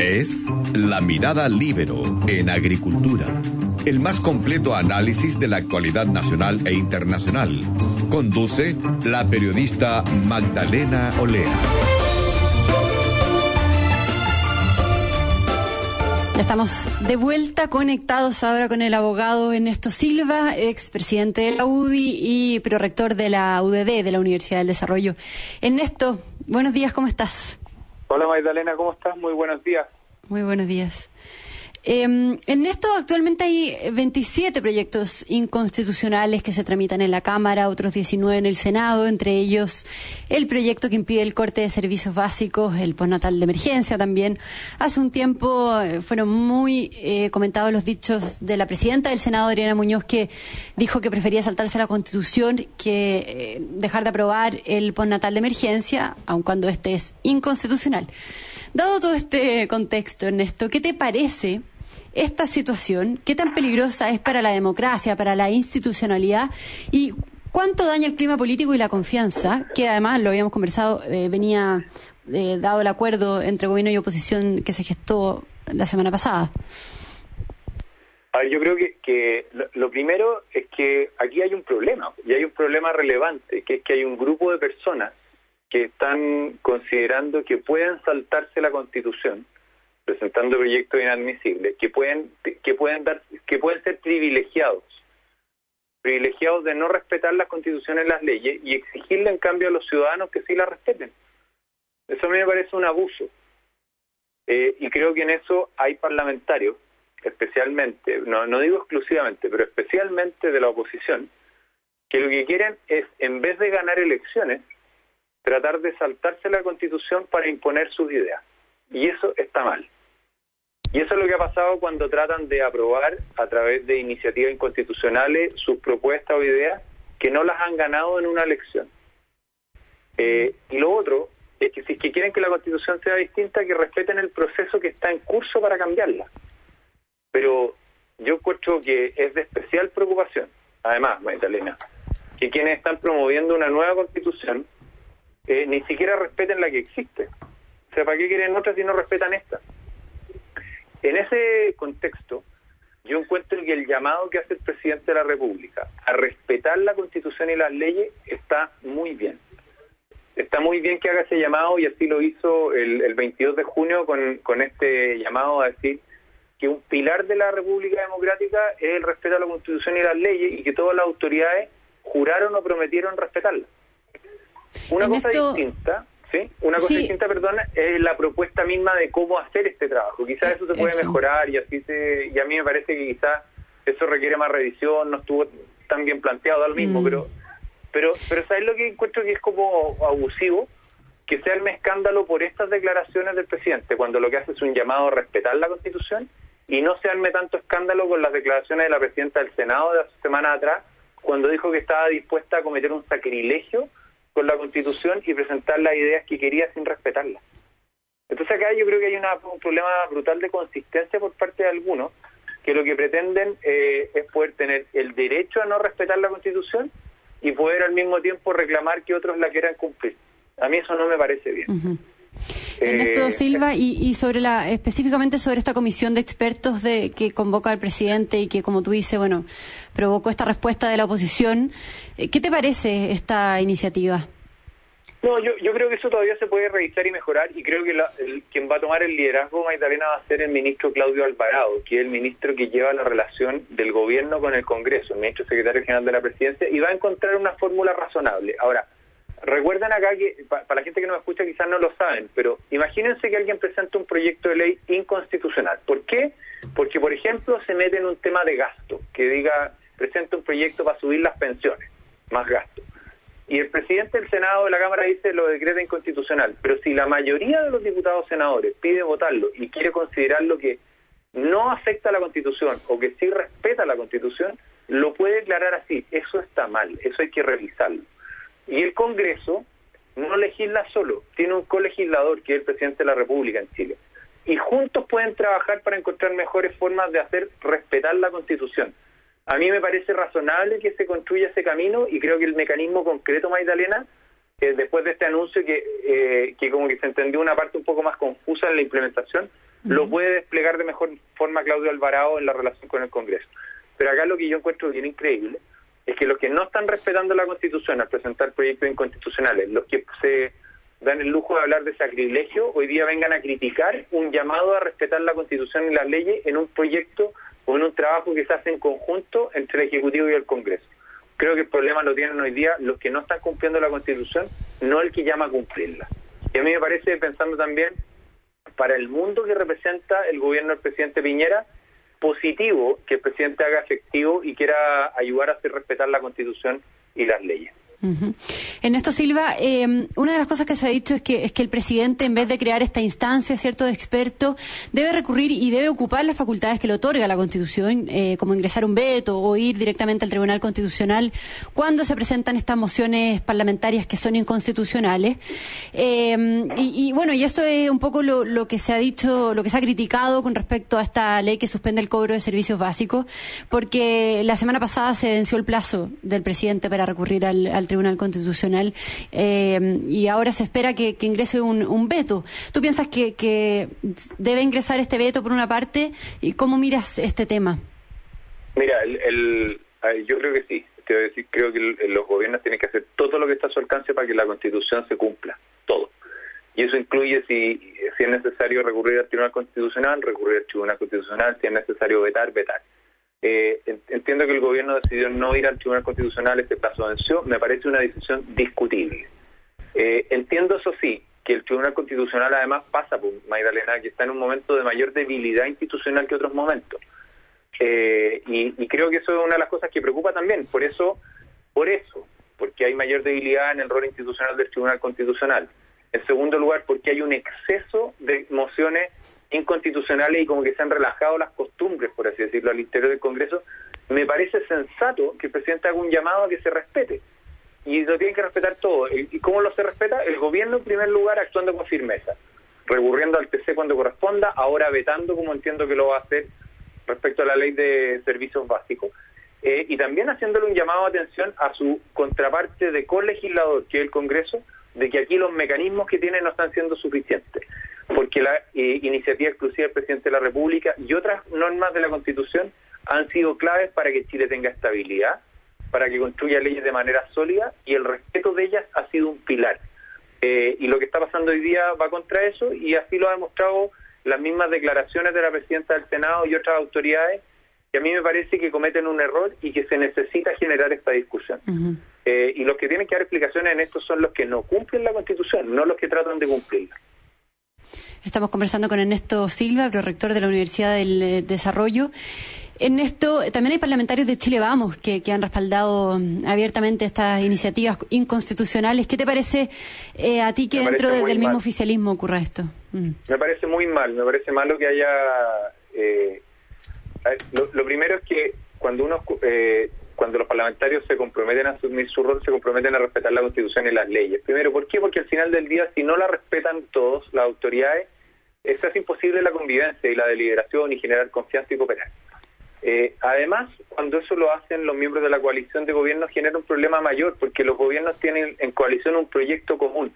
Es La Mirada Libero en Agricultura, el más completo análisis de la actualidad nacional e internacional. Conduce la periodista Magdalena Olea. Estamos de vuelta conectados ahora con el abogado Ernesto Silva, expresidente de la UDI y prorector de la UDD, de la Universidad del Desarrollo. Ernesto, buenos días, ¿cómo estás? Hola Magdalena, ¿cómo estás? Muy buenos días. Muy buenos días. Eh, en esto actualmente hay 27 proyectos inconstitucionales que se tramitan en la Cámara, otros 19 en el Senado, entre ellos el proyecto que impide el corte de servicios básicos, el postnatal de emergencia también. Hace un tiempo eh, fueron muy eh, comentados los dichos de la presidenta del Senado, Adriana Muñoz, que dijo que prefería saltarse la Constitución que eh, dejar de aprobar el postnatal de emergencia, aun cuando este es inconstitucional. Dado todo este contexto, Ernesto, ¿qué te parece esta situación? ¿Qué tan peligrosa es para la democracia, para la institucionalidad? ¿Y cuánto daña el clima político y la confianza? Que además, lo habíamos conversado, eh, venía eh, dado el acuerdo entre gobierno y oposición que se gestó la semana pasada. A ver, yo creo que, lo, primero es que aquí hay un problema, y hay un problema relevante, que es que hay un grupo de personas que están considerando que pueden saltarse la Constitución, presentando proyectos inadmisibles, que pueden que pueden dar que pueden ser privilegiados, privilegiados de no respetar las constituciones las leyes y exigirle en cambio a los ciudadanos que sí las respeten. Eso a mí me parece un abuso. Eh, y creo que en eso hay parlamentarios, especialmente, no, no digo exclusivamente, pero especialmente de la oposición, que lo que quieren es, en vez de ganar elecciones, tratar de saltarse la constitución para imponer sus ideas. Y eso está mal. Y eso es lo que ha pasado cuando tratan de aprobar a través de iniciativas inconstitucionales sus propuestas o ideas que no las han ganado en una elección. Eh, y lo otro es que si es que quieren que la constitución sea distinta, que respeten el proceso que está en curso para cambiarla. Pero yo encuentro que es de especial preocupación, además, Magdalena, que quienes están promoviendo una nueva constitución eh, ni siquiera respeten la que existe. O sea, ¿para qué quieren otras si no respetan esta? En ese contexto, yo encuentro que el llamado que hace el presidente de la República a respetar la Constitución y las leyes está muy bien. Está muy bien que haga ese llamado y así lo hizo el, el 22 de junio con, con este llamado a decir que un pilar de la República Democrática es el respeto a la Constitución y las leyes y que todas las autoridades juraron o prometieron respetarla. Una En cosa esto- distinta, ¿sí? Una cosa Sí. distinta, perdona, es la propuesta misma de cómo hacer este trabajo. Quizás eso se puede Eso. mejorar y así se, y a mí me parece que quizás eso requiere más revisión, no estuvo tan bien planteado al mismo, Mm. pero pero pero ¿sabes lo que encuentro que es como abusivo? Que se arme escándalo por estas declaraciones del presidente, cuando lo que hace es un llamado a respetar la Constitución y no se arme tanto escándalo con las declaraciones de la presidenta del Senado de hace semanas atrás, cuando dijo que estaba dispuesta a cometer un sacrilegio con la Constitución y presentar las ideas que quería sin respetarlas. Entonces acá yo creo que hay una- un problema brutal de consistencia por parte de algunos que lo que pretenden eh, es poder tener el derecho a no respetar la Constitución y poder al mismo tiempo reclamar que otros la quieran cumplir. A mí eso no me parece bien. Ernesto Silva, y, y sobre la, específicamente sobre esta comisión de expertos de, que convoca el presidente y que, como tú dices, bueno, provocó esta respuesta de la oposición, eh, ¿qué te parece esta iniciativa? No, yo, yo creo que eso todavía se puede revisar y mejorar y creo que la- el- quien va a tomar el liderazgo, Magdalena, va a ser el ministro Claudio Alvarado, que es el ministro que lleva la relación del gobierno con el Congreso, el ministro secretario general de la presidencia, y va a encontrar una fórmula razonable. Ahora, recuerden acá que, pa- para la gente que no me escucha quizás no lo saben, pero imagínense que alguien presenta un proyecto de ley inconstitucional. ¿Por qué? Porque, por ejemplo, se mete en un tema de gasto, que diga, presenta un proyecto para subir las pensiones, más gasto y el presidente del Senado de la Cámara dice lo decreta inconstitucional, pero si la mayoría de los diputados senadores pide votarlo y quiere considerarlo que no afecta a la Constitución o que sí respeta la Constitución, lo puede declarar así. Eso está mal, eso hay que revisarlo. Y el Congreso no legisla solo, tiene un colegislador que es el presidente de la República en Chile. Y juntos pueden trabajar para encontrar mejores formas de hacer respetar la Constitución. A mí me parece razonable que se construya ese camino y creo que el mecanismo concreto, Magdalena, eh, después de este anuncio que, eh, que como que se entendió una parte un poco más confusa en la implementación, lo puede desplegar de mejor forma Claudio Alvarado en la relación con el Congreso. Pero acá lo que yo encuentro bien increíble es que los que no están respetando la Constitución al presentar proyectos inconstitucionales, los que se dan el lujo de hablar de sacrilegio, hoy día vengan a criticar un llamado a respetar la Constitución y las leyes en un proyecto o en un trabajo que se hace en conjunto entre el Ejecutivo y el Congreso. Creo que el problema lo tienen hoy día los que no están cumpliendo la Constitución, no el que llama a cumplirla. Y a mí me parece, pensando también, para el mundo que representa el gobierno del presidente Piñera, positivo que el presidente haga efectivo y quiera ayudar a hacer respetar la Constitución y las leyes. En esto, Silva, eh, una de las cosas que se ha dicho es que, es que el presidente, en vez de crear esta instancia, cierto, de experto, debe recurrir y debe ocupar las facultades que le otorga la Constitución, eh, como ingresar un veto o ir directamente al Tribunal Constitucional cuando se presentan estas mociones parlamentarias que son inconstitucionales. Eh, y, bueno, y esto es un poco lo, lo, que se ha dicho, lo que se ha criticado con respecto a esta ley que suspende el cobro de servicios básicos, porque la semana pasada se venció el plazo del presidente para recurrir al, al Tribunal Constitucional eh, y ahora se espera que, ingrese un, veto. ¿Tú piensas que, debe ingresar este veto por una parte? ¿Y cómo miras este tema? Mira, el, yo creo que sí. decir, creo que los gobiernos tienen que hacer todo lo que está a su alcance para que la Constitución se cumpla, todo. Y eso incluye si, si es necesario recurrir al Tribunal Constitucional, recurrir al Tribunal Constitucional, si es necesario vetar, vetar. Eh, entiendo que el gobierno decidió no ir al Tribunal Constitucional, este plazo venció, me parece una decisión discutible. Eh, entiendo, eso sí, que el Tribunal Constitucional además pasa por Magdalena, que está en un momento de mayor debilidad institucional que otros momentos. Eh, y, creo que eso es una de las cosas que preocupa también. Por eso, por eso, porque hay mayor debilidad en el rol institucional del Tribunal Constitucional. En segundo lugar, porque hay un exceso de mociones inconstitucionales y como que se han relajado las costumbres, por así decirlo, al interior del Congreso, me parece sensato que el presidente haga un llamado a que se respete. Y lo tienen que respetar todo. ¿Y cómo lo se respeta? El gobierno, en primer lugar, actuando con firmeza, recurriendo al TC cuando corresponda, ahora vetando, como entiendo que lo va a hacer respecto a la ley de servicios básicos, eh, y también haciéndole un llamado de atención a su contraparte de colegislador, que es el Congreso, de que aquí los mecanismos que tiene no están siendo suficientes porque la eh, iniciativa exclusiva del presidente de la República y otras normas de la Constitución han sido claves para que Chile tenga estabilidad, para que construya leyes de manera sólida y el respeto de ellas ha sido un pilar. Eh, y lo que está pasando hoy día va contra eso y así lo ha demostrado las mismas declaraciones de la presidenta del Senado y otras autoridades que a mí me parece que cometen un error y que se necesita generar esta discusión. Eh, y los que tienen que dar explicaciones en esto son los que no cumplen la Constitución, no los que tratan de cumplirla. Estamos conversando con Ernesto Silva, prorector de la Universidad del eh, Desarrollo. Ernesto, también hay parlamentarios de Chile Vamos que, han respaldado mm, abiertamente estas iniciativas inconstitucionales. ¿Qué te parece eh, a ti que dentro del mismo oficialismo ocurra esto? Mm. Me parece muy mal, me parece malo que haya... Eh, lo, primero es que cuando uno cuando los parlamentarios se comprometen a asumir su rol, se comprometen a respetar la Constitución y las leyes. Primero, ¿por qué? Porque al final del día, si no la respetan todos, las autoridades, es hace imposible la convivencia y la deliberación y generar confianza y cooperar. Eh, además, cuando eso lo hacen los miembros de la coalición de gobierno, genera un problema mayor, porque los gobiernos tienen en coalición un proyecto común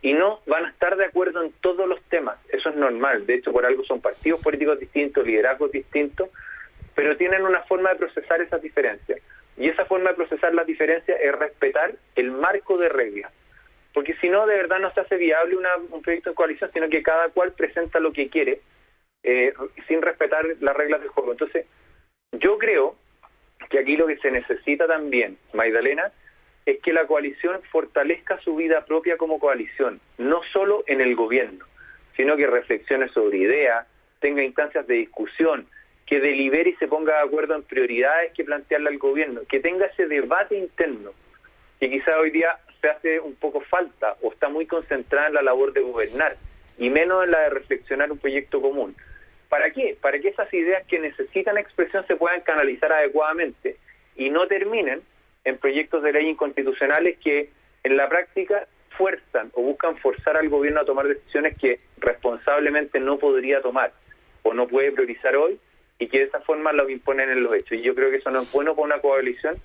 y no van a estar de acuerdo en todos los temas. Eso es normal. De hecho, por algo son partidos políticos distintos, liderazgos distintos, pero tienen una forma de procesar esas diferencias. Y esa forma de procesar las diferencias es respetar el marco de reglas. Porque si no, de verdad no se hace viable un proyecto de coalición, sino que cada cual presenta lo que quiere eh, sin respetar las reglas del juego. Entonces, yo creo que aquí lo que se necesita también, Magdalena, es que la coalición fortalezca su vida propia como coalición, no solo en el gobierno, sino que reflexione sobre ideas, tenga instancias de discusión, que delibere y se ponga de acuerdo en prioridades que plantearle al gobierno, que tenga ese debate interno, que quizá hoy día se hace un poco falta o está muy concentrada en la labor de gobernar y menos en la de reflexionar un proyecto común. ¿Para qué? Para que esas ideas que necesitan expresión se puedan canalizar adecuadamente y no terminen en proyectos de ley inconstitucionales que en la práctica fuerzan o buscan forzar al gobierno a tomar decisiones que responsablemente no podría tomar o no puede priorizar hoy y que de esa forma lo imponen en los hechos. Y yo creo que eso no es bueno para una coalición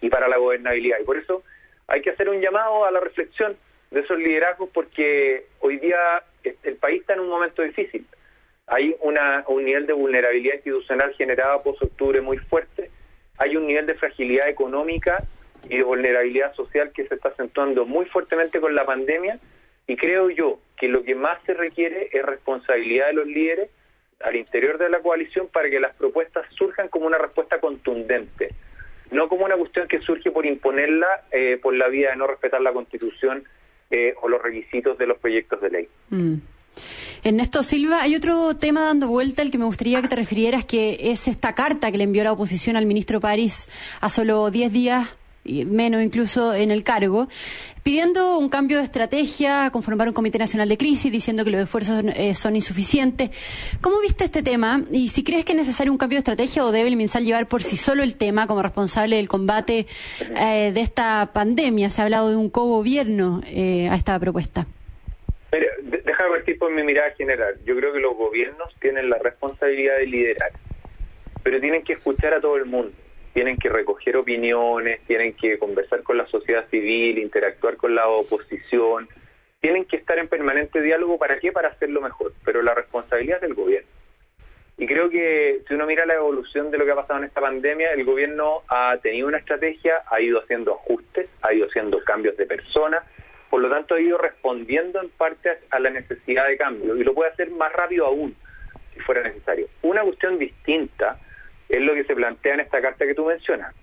y para la gobernabilidad. Y por eso hay que hacer un llamado a la reflexión de esos liderazgos porque hoy día el país está en un momento difícil. Hay una, un nivel de vulnerabilidad institucional generada post-octubre muy fuerte, hay un nivel de fragilidad económica y de vulnerabilidad social que se está acentuando muy fuertemente con la pandemia y creo yo que lo que más se requiere es responsabilidad de los líderes al interior de la coalición para que las propuestas surjan como una respuesta contundente, no como una cuestión que surge por imponerla eh, por la vía de no respetar la Constitución eh, o los requisitos de los proyectos de ley. Mm. Ernesto Silva, hay otro tema dando vuelta al que me gustaría que te refirieras, que es esta carta que le envió la oposición al ministro París a solo 10 días menos incluso en el cargo, pidiendo un cambio de estrategia, conformar un Comité Nacional de Crisis, diciendo que los esfuerzos eh, son insuficientes. ¿Cómo viste este tema? Y si crees que es necesario un cambio de estrategia o debe el MinSal llevar por sí solo el tema como responsable del combate eh, de esta pandemia. Se ha hablado de un co-gobierno eh, a esta propuesta. Mira, déjame partir por mi mirada general. Yo creo que los gobiernos tienen la responsabilidad de liderar, pero tienen que escuchar a todo el mundo tienen que recoger opiniones, tienen que conversar con la sociedad civil, interactuar con la oposición, tienen que estar en permanente diálogo. ¿Para qué? Para hacerlo mejor. Pero la responsabilidad es del gobierno. Y creo que si uno mira la evolución de lo que ha pasado en esta pandemia, el gobierno ha tenido una estrategia, ha ido haciendo ajustes, ha ido haciendo cambios de personas, por lo tanto ha ido respondiendo en parte a la necesidad de cambio y lo puede hacer más rápido aún si fuera necesario. Una cuestión distinta es lo que se plantea en esta carta que tú mencionas,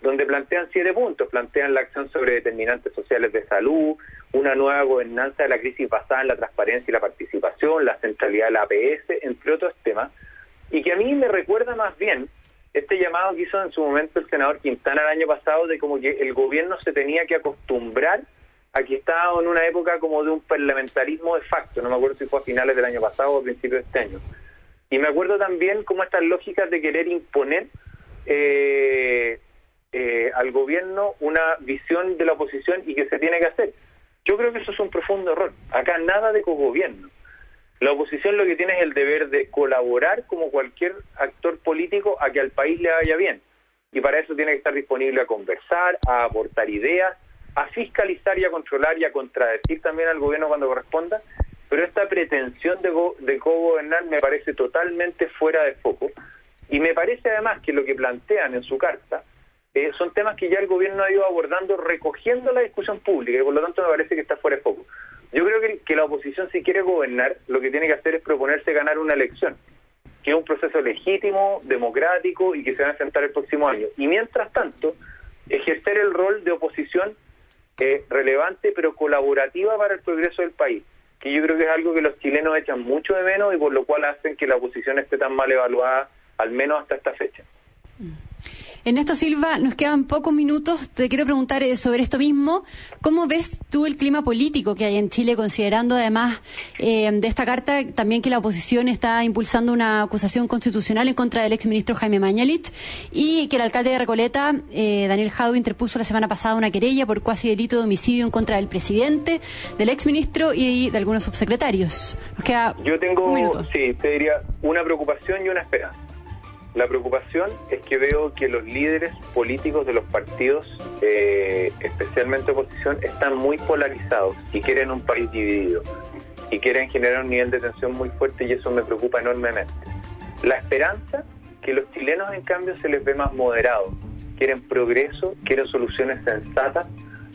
donde plantean siete puntos, plantean la acción sobre determinantes sociales de salud, una nueva gobernanza de la crisis basada en la transparencia y la participación, la centralidad de la APS, entre otros temas, y que a mí me recuerda más bien este llamado que hizo en su momento el senador Quintana el año pasado de como que el gobierno se tenía que acostumbrar a que estaba en una época como de un parlamentarismo de facto, no me acuerdo si fue a finales del año pasado o a principios de este año, y me acuerdo también cómo estas lógicas de querer imponer eh, eh, al gobierno una visión de la oposición y que se tiene que hacer. Yo creo que eso es un profundo error. Acá nada de cogobierno. La oposición lo que tiene es el deber de colaborar como cualquier actor político a que al país le vaya bien. Y para eso tiene que estar disponible a conversar, a aportar ideas, a fiscalizar y a controlar y a contradecir también al gobierno cuando corresponda pero esta pretensión de, de co-gobernar me parece totalmente fuera de foco y me parece además que lo que plantean en su carta eh, son temas que ya el gobierno ha ido abordando recogiendo la discusión pública y por lo tanto me parece que está fuera de foco. Yo creo que, la oposición si quiere gobernar lo que tiene que hacer es proponerse ganar una elección, que es un proceso legítimo, democrático y que se va a enfrentar el próximo año. Y mientras tanto, ejercer el rol de oposición eh, relevante pero colaborativa para el progreso del país que yo creo que es algo que los chilenos echan mucho de menos y por lo cual hacen que la oposición esté tan mal evaluada, al menos hasta esta fecha. Ernesto Silva, nos quedan pocos minutos. Te quiero preguntar eh, sobre esto mismo. ¿Cómo ves tú el clima político que hay en Chile, considerando además eh, de esta carta también que la oposición está impulsando una acusación constitucional en contra del exministro Jaime Mañalich y que el alcalde de Recoleta, eh, Daniel Jadot, interpuso la semana pasada una querella por cuasi delito de homicidio en contra del presidente, del exministro y de algunos subsecretarios? Nos queda Yo tengo, sí, te diría una preocupación y una esperanza. La preocupación es que veo que los líderes políticos de los partidos, eh, especialmente oposición, están muy polarizados y quieren un país dividido y quieren generar un nivel de tensión muy fuerte y eso me preocupa enormemente. La esperanza que los chilenos en cambio se les ve más moderados, quieren progreso, quieren soluciones sensatas,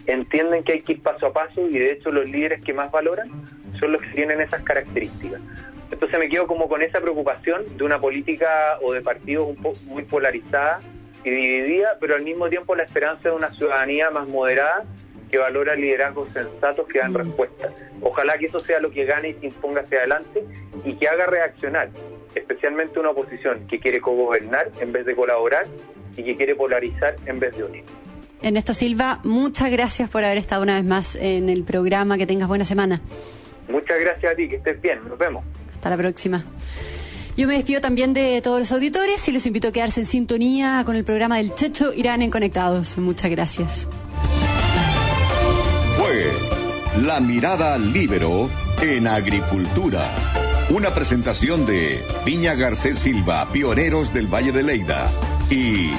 entienden que hay que ir paso a paso y de hecho los líderes que más valoran son los que tienen esas características. Entonces me quedo como con esa preocupación de una política o de partidos un poco muy polarizada y dividida, pero al mismo tiempo la esperanza de una ciudadanía más moderada que valora liderazgos sensatos que dan respuesta. Ojalá que eso sea lo que gane y se imponga hacia adelante y que haga reaccionar, especialmente una oposición que quiere cogobernar en vez de colaborar y que quiere polarizar en vez de unir. Ernesto Silva, muchas gracias por haber estado una vez más en el programa. Que tengas buena semana. Muchas gracias a ti, que estés bien. Nos vemos. Hasta la próxima. Yo me despido también de todos los auditores y los invito a quedarse en sintonía con el programa del Checho Irán en Conectados. Muchas gracias. Fue La Mirada Libero en Agricultura. Una presentación de Viña Garcés Silva, pioneros del Valle de Leida. Y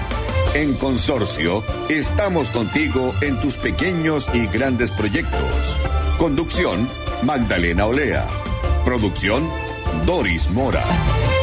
En Consorcio, estamos contigo en tus pequeños y grandes proyectos. Conducción, Magdalena Olea. Producción, Doris Mora.